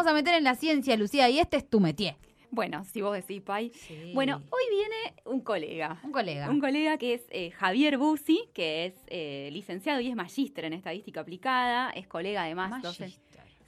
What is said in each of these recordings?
vamos a meter en la ciencia, Lucía, y este es tu métier. Bueno, si vos decís, Pai. Bueno, hoy viene un colega. Un colega. Un colega que es eh, Javier Busi, que es eh, licenciado y es magíster en estadística aplicada. Es colega además. Magíster.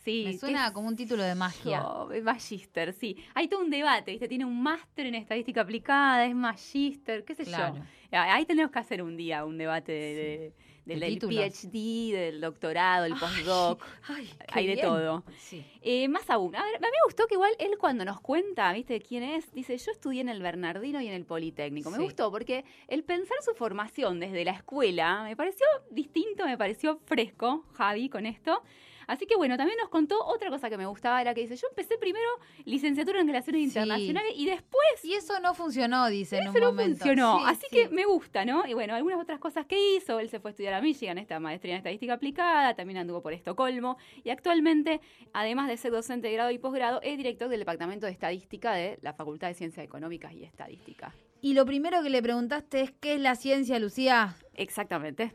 Sí, Me suena como un título de magia. Oh, es magíster, sí. Hay todo un debate, ¿viste? Tiene un máster en estadística aplicada, es magíster, qué sé Claro. yo. Ahí tenemos que hacer un día un debate de, de- del, De. PhD, del doctorado, el postdoc. Ay, Hay de bien. todo. Sí. Eh, más aún, a ver, a mí me gustó que igual él cuando nos cuenta, ¿viste? ¿Quién es? Dice, yo estudié en el Bernardino y en el Politécnico. Me gustó porque el pensar su formación desde la escuela me pareció distinto, me pareció fresco, Javi, con esto. Así que bueno, también nos contó otra cosa que me gustaba, era que dice, yo empecé primero licenciatura en Relaciones Sí. Internacionales y después Y eso no funcionó, dice en un eso no momento. funcionó. Sí, Así sí. que me gusta, ¿no? Y bueno, algunas otras cosas que hizo. Él se fue a estudiar a Michigan, esta maestría en estadística aplicada, también anduvo por Estocolmo. Y actualmente, además de ser docente de grado y posgrado, es director del Departamento de Estadística de la Facultad de Ciencias Económicas y Estadística. Y lo primero que le preguntaste es, ¿qué es la ciencia, Lucía? Exactamente.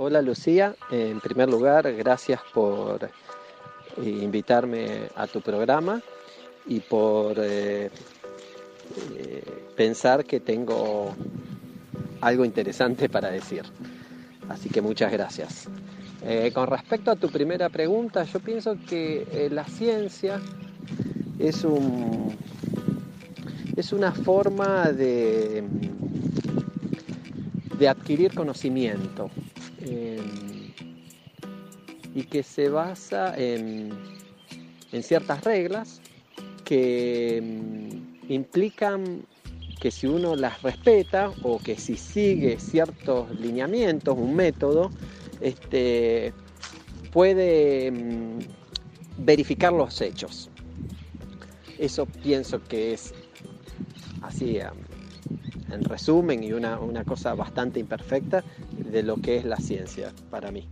Hola Lucía, en primer lugar, gracias por eh, invitarme a tu programa y por eh, eh, pensar que tengo algo interesante para decir. Así que muchas gracias. Con respecto a tu primera pregunta, yo pienso que la ciencia es un es una forma de, de adquirir conocimiento y que se basa en, ciertas reglas que mm, implican que si uno las respeta o que si sigue ciertos lineamientos, un método, este, puede mm, verificar los hechos. Eso pienso que es así, en resumen, y una, una cosa bastante imperfecta de lo que es la ciencia para mí.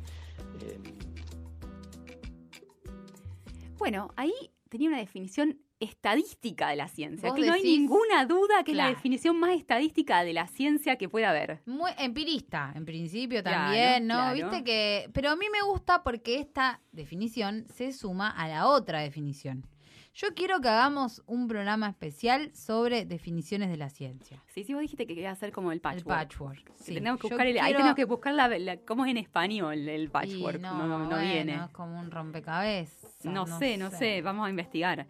Eh, Bueno, ahí tenía una definición estadística de la ciencia. Que no hay ninguna duda que es la definición más estadística de la ciencia que pueda haber. Muy empirista, en principio Claro, también, ¿no? claro. Viste que. Pero a mí me gusta porque esta definición se suma a la otra definición. Yo quiero que hagamos un programa especial sobre definiciones de la ciencia. Sí, sí, vos dijiste que querías hacer como el El patchwork. patchwork. Que sí. tenemos que buscar el- ahí tenemos que buscar la, la- cómo es en español el Y patchwork. No, no, no bueno, viene. Es como un rompecabezas. No, sé, no sé, vamos a investigar.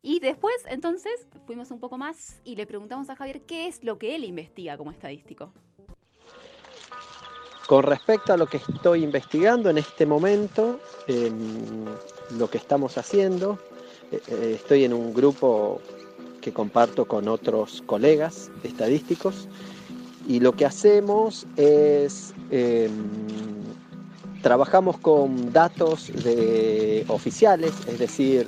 Y después, entonces, fuimos un poco más y le preguntamos a Javier qué es lo que él investiga como estadístico. Con respecto a lo que estoy investigando en este momento, em, lo que estamos haciendo, estoy en un grupo que comparto con otros colegas estadísticos y lo que hacemos es em, trabajamos con datos de oficiales, es decir,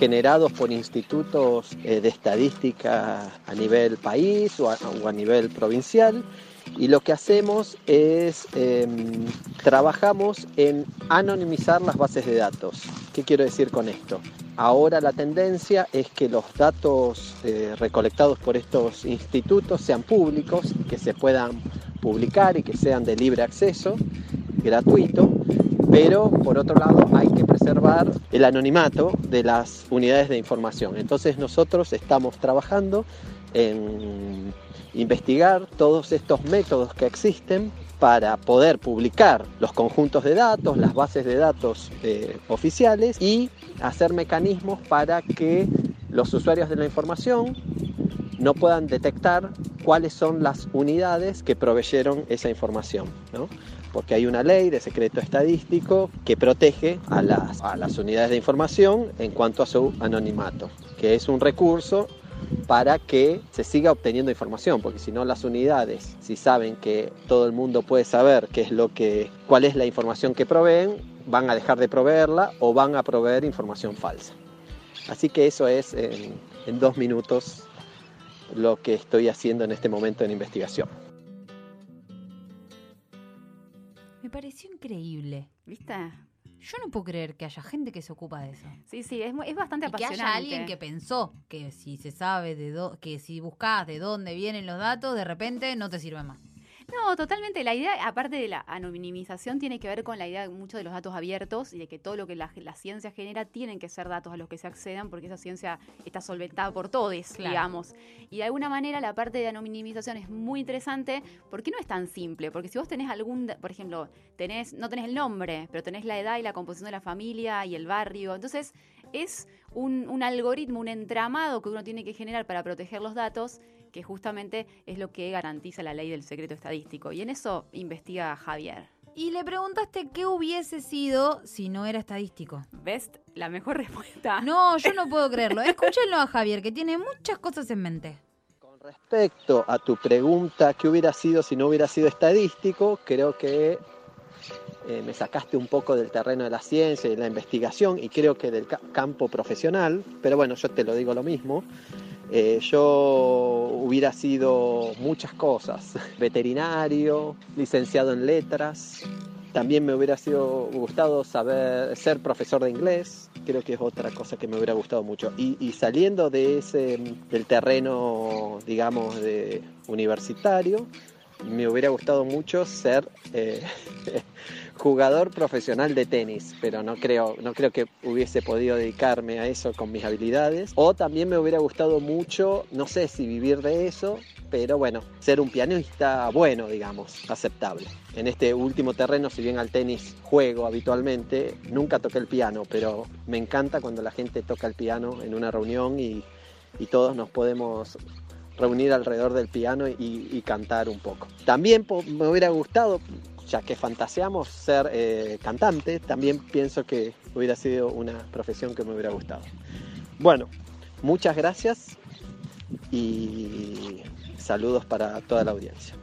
generados por institutos eh, de estadística a nivel país o a nivel provincial y lo que hacemos es em, trabajamos en anonimizar las bases de datos. ¿Qué quiero decir con esto? Ahora la tendencia es que los datos eh, recolectados por estos institutos sean públicos, que se puedan publicar y que sean de libre acceso, gratuito, pero por otro lado hay que preservar el anonimato de las unidades de información. Entonces nosotros estamos trabajando en investigar todos estos métodos que existen para poder publicar los conjuntos de datos, las bases de datos eh, oficiales y hacer mecanismos para que los usuarios de la información no puedan detectar cuáles son las unidades que proveyeron esa información, ¿no? porque hay una ley de secreto estadístico que protege a las, a las unidades de información en cuanto a su anonimato, que es un recurso para que se siga obteniendo información, porque si no las unidades, si saben que todo el mundo puede saber qué es lo que, cuál es la información que proveen, van a dejar de proveerla o van a proveer información falsa. Así que eso es en, en dos minutos lo que estoy haciendo en este momento en investigación. Me pareció increíble. ¿Viste? Yo no puedo creer que haya gente que se ocupa de eso. Sí, sí, es, es bastante Y que apasionante. haya alguien que pensó que si se sabe de dó- que si buscas de dónde vienen los datos, de repente no te sirve más. No, totalmente. La idea, aparte de la anonimización, tiene que ver con la idea de muchos de los datos abiertos y de que todo lo que la, la ciencia genera tienen que ser datos a los que se accedan porque esa ciencia está solventada por todos, Claro. digamos. Y de alguna manera la parte de anonimización es muy interesante porque no es tan simple. Porque si vos tenés algún, por ejemplo, tenés, no tenés el nombre, pero tenés la edad y la composición de la familia y el barrio, entonces es un, un algoritmo, un entramado que uno tiene que generar para proteger los datos que justamente es lo que garantiza la ley del secreto estadístico. Y en eso investiga Javier. Y le preguntaste qué hubiese sido si no era estadístico. ¿Ves? La mejor respuesta. No, yo no puedo creerlo. Escúchenlo a Javier, que tiene muchas cosas en mente. Con respecto a tu pregunta, ¿qué hubiera sido si no hubiera sido estadístico? Creo que eh, me sacaste un poco del terreno de la ciencia y de la investigación y creo que del ca- campo profesional, pero bueno, yo te lo digo lo mismo. Eh, yo hubiera sido muchas cosas, veterinario, licenciado en letras, también me hubiera sido gustado saber ser profesor de inglés, creo que es otra cosa que me hubiera gustado mucho. Y, saliendo de ese del terreno, digamos, de universitario, me hubiera gustado mucho ser eh, jugador profesional de tenis, pero no creo, no creo que hubiese podido dedicarme a eso con mis habilidades. O también me hubiera gustado mucho, no sé si vivir de eso, pero bueno, ser un pianista bueno, digamos, aceptable. En este último terreno, si bien al tenis juego habitualmente, nunca toqué el piano, pero me encanta cuando la gente toca el piano en una reunión y, y todos nos podemos reunir alrededor del piano y, cantar un poco. También me hubiera gustado, ya que fantaseamos, ser eh, cantante, también pienso que hubiera sido una profesión que me hubiera gustado. Bueno, muchas gracias y saludos para toda la audiencia.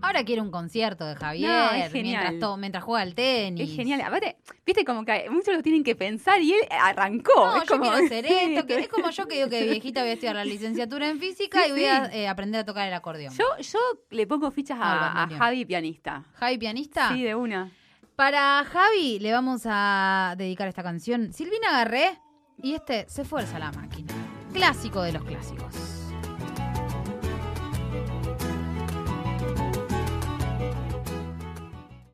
Ahora quiero un concierto de Javier No, es genial. mientras, to- mientras juega al tenis. Es genial. Aparte, viste como que muchos lo tienen que pensar y él arrancó. No, es yo como... quiero hacer esto, que es como yo que digo que de viejita voy a estudiar la licenciatura en física Sí, y voy a eh, aprender a tocar el acordeón. Yo, yo le pongo fichas a, a bandoneón. Javi pianista. Javi pianista. Sí, de una. Para Javi le vamos a dedicar esta canción. Silvina Garré y este Se Fuerza la Máquina. Clásico de los clásicos.